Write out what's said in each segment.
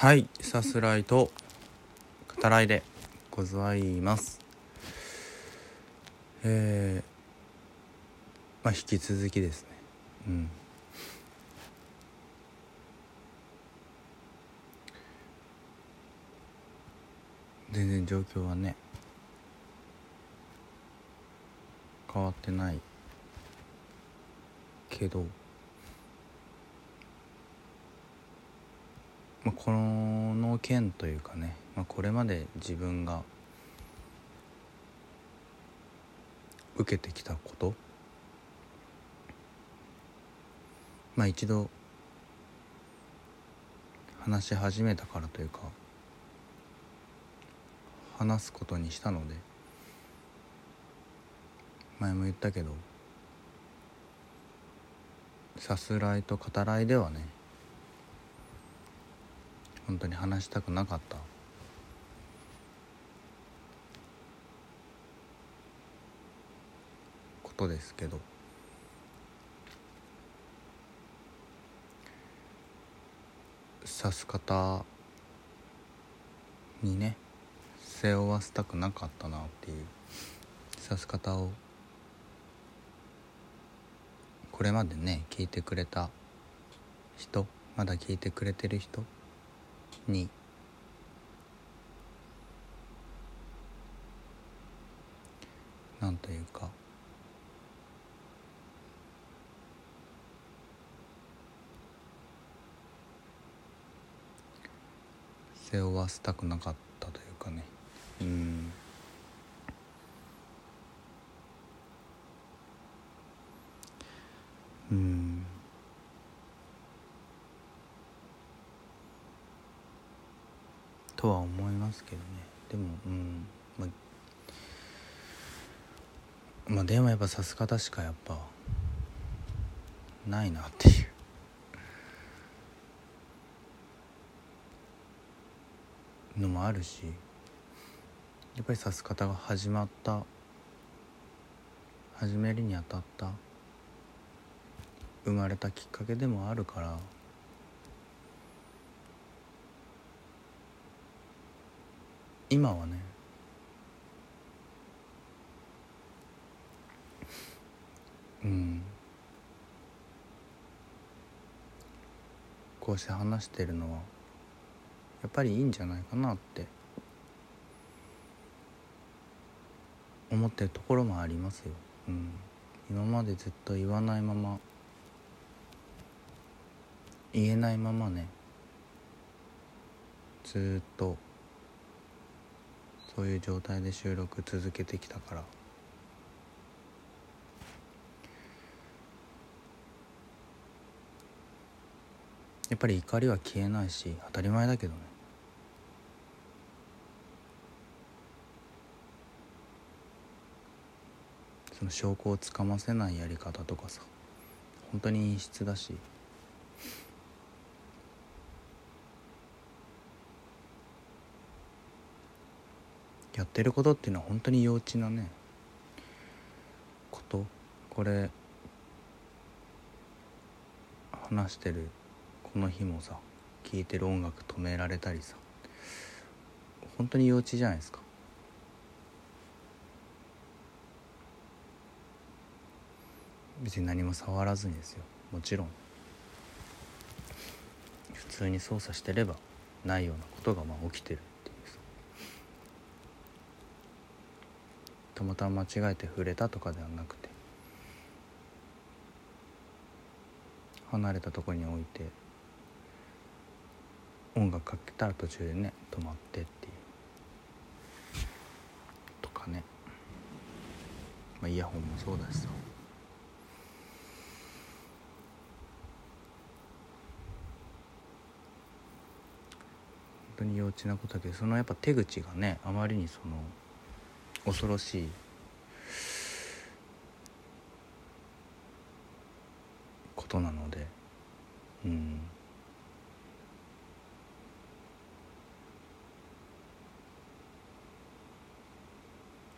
はいさすらいと語らいでございます。えー、まあ引き続きですね。うん。全然状況はね変わってないけど。まあ、この件というかね、まあ、これまで自分が受けてきたことまあ一度話し始めたからというか話すことにしたので前も言ったけどさすらいと語らいではね本当に話したくなかった。ことですけど。刺す方にね背負わせたくなかったなっていう。刺す方をこれまでね聞いてくれた人まだ聞いてくれてる人に。なんというか。背負わせたくなかったというかね。うん。とは思いますけどね。でもうんまあまあでもやっぱさす方しかやっぱないなっていう。のもあるしやっぱりさす方が始まった始めるにあたった生まれたきっかけでもあるから。今はね。うん。こうして話してるのはやっぱりいいんじゃないかなって。思ってるところもありますよ、うん、今までずっと言わないまま言えないままねずっとそういう状態で収録続けてきたから。やっぱり怒りは消えないし当たり前だけどね。その証拠をつかませないやり方とかさ本当に陰湿だし。やってることっていうのは本当に幼稚なねこと。これ話してるこの日もさ聴いてる音楽止められたりさ本当に幼稚じゃないですか。別に何も触らずにですよ。もちろん。普通に操作してればないようなことがまあ起きてる。たまたま間違えて触れたとかではなくて離れたとこに置いて音楽かけたら途中でね止まってっていう。とかね、まあ、イヤホンもそうだしさ。本当に幼稚なことだけどそのやっぱ手口がねあまりにその恐ろしい。ことなので。うん。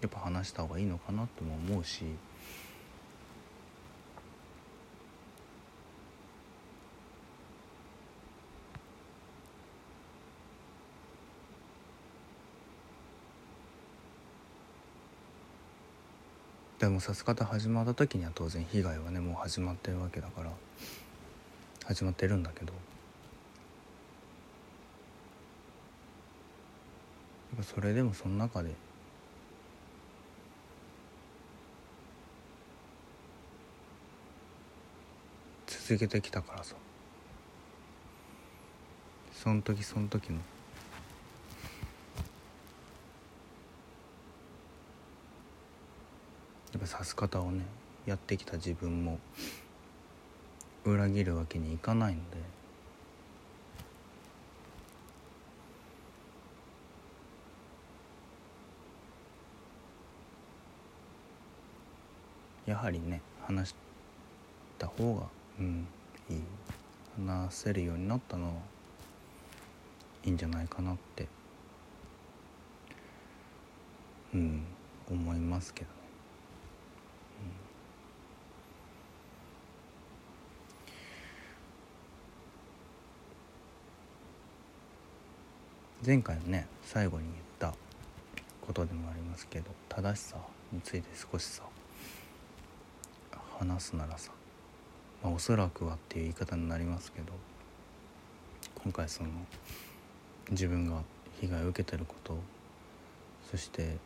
やっぱ話した方がいいのかなとも思うし。でもさす方始まった時には当然被害はねもう始まってるわけだから。始まってるんだけど。それでもその中で。続けてきたからさ。その時その時のやっぱ指す方をねやってきた自分も裏切るわけにいかないので。やはりね話した方がうんいい。話せるようになったのはいいんじゃないかなってうん思いますけどね、うん、前回のね最後に言ったことでもありますけど正しさについて少しさ話すならさまあ、おそらくはっていう言い方になりますけど今回その自分が被害を受けてることそして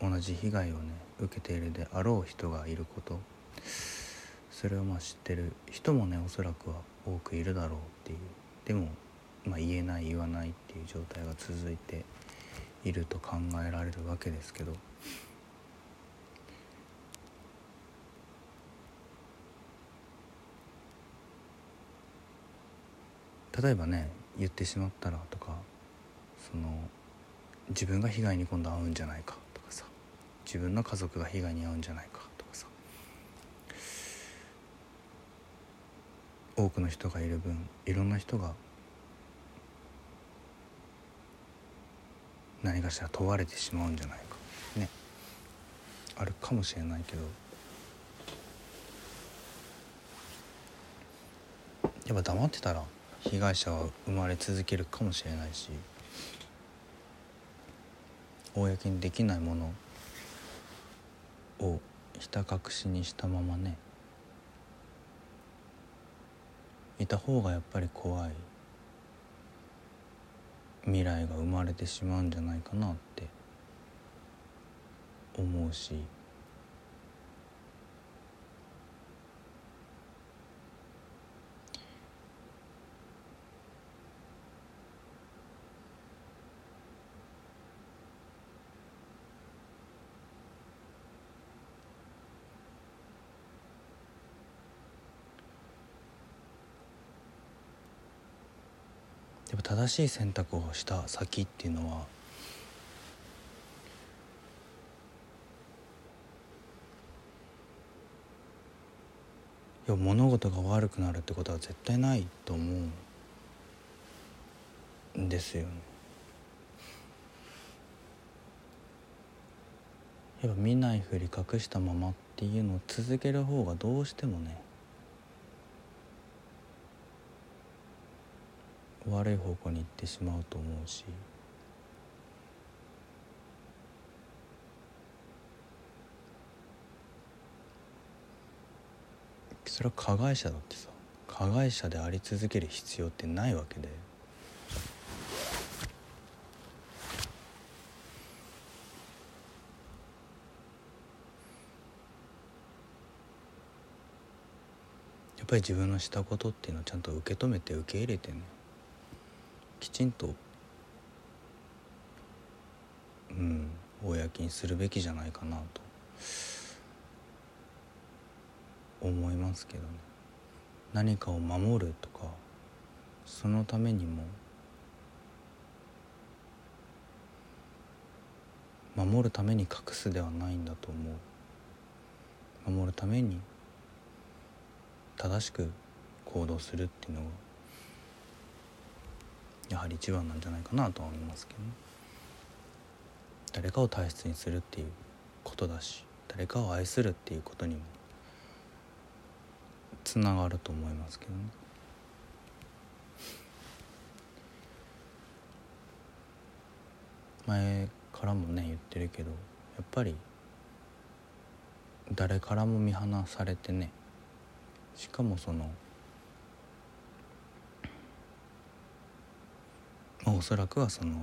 同じ被害をね受けているであろう人がいることそれをまあ知ってる人もねおそらくは多くいるだろうっていう。でも、まあ、言えない言わないっていう状態が続いていると考えられるわけですけど。例えばね言ってしまったらとかその自分が被害に今度遭うんじゃないかとかさ自分の家族が被害に遭うんじゃないかとかさ多くの人がいる分いろんな人が何かしら問われてしまうんじゃないか。ね。あるかもしれないけど。やっぱ黙ってたら被害者は生まれ続けるかもしれないし公にできないものをひた隠しにしたままねいた方がやっぱり怖い。未来が生まれてしまうんじゃないかなって思うし。っぱ正しい選択をした先っていうのはいや物事が悪くなるってことは絶対ないと思うんですよね。やっぱ見ないふり隠したままっていうのを続ける方がどうしてもね悪い方向に行ってしまうと思うしそれは加害者だってさ加害者であり続ける必要ってないわけで。やっぱり自分のしたことっていうのをちゃんと受け止めて受け入れてねきちんとうん公にするべきじゃないかなと思いますけどね。何かを守るとかそのためにも守るために隠すではないんだと思う。守るために正しく行動するっていうのがやはり一番なんじゃないかなとは思いますけどね。誰かを大切にするっていうことだし誰かを愛するっていうことにもつながると思いますけどね。前からもね言ってるけどやっぱり誰からも見放されてねしかもそのまあおそらくはその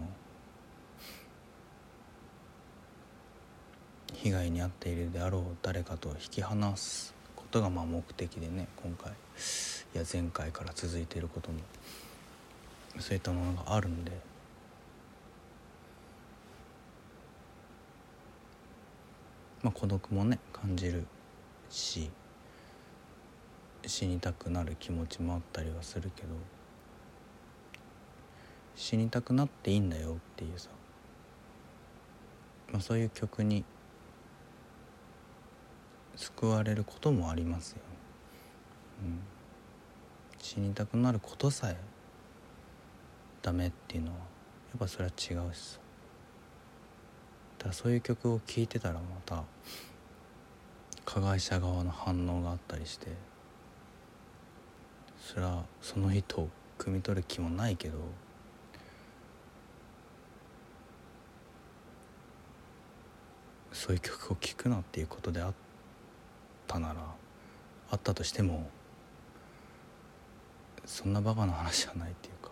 被害に遭っているであろう誰かと引き離すことがまあ目的でね今回いや前回から続いていることもそういったものがあるんで。まあ孤独もね感じるし死にたくなる気持ちもあったりはするけど。死にたくなっていいんだよっていうさ、まあ、そういう曲に救われることもありますよ、うん、死にたくなることさえダメっていうのはやっぱそれは違うしさ。だからそういう曲を聴いてたらまた加害者側の反応があったりしてそれはその人を汲み取る気もないけどそういう曲を聴くなっていうことであったならあったとしてもそんなバカな話じゃないっていうか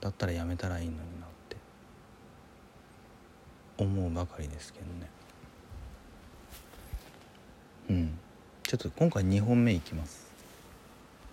だったらやめたらいいのになって思うばかりですけどね。うん。ちょっと今回2本目いきます。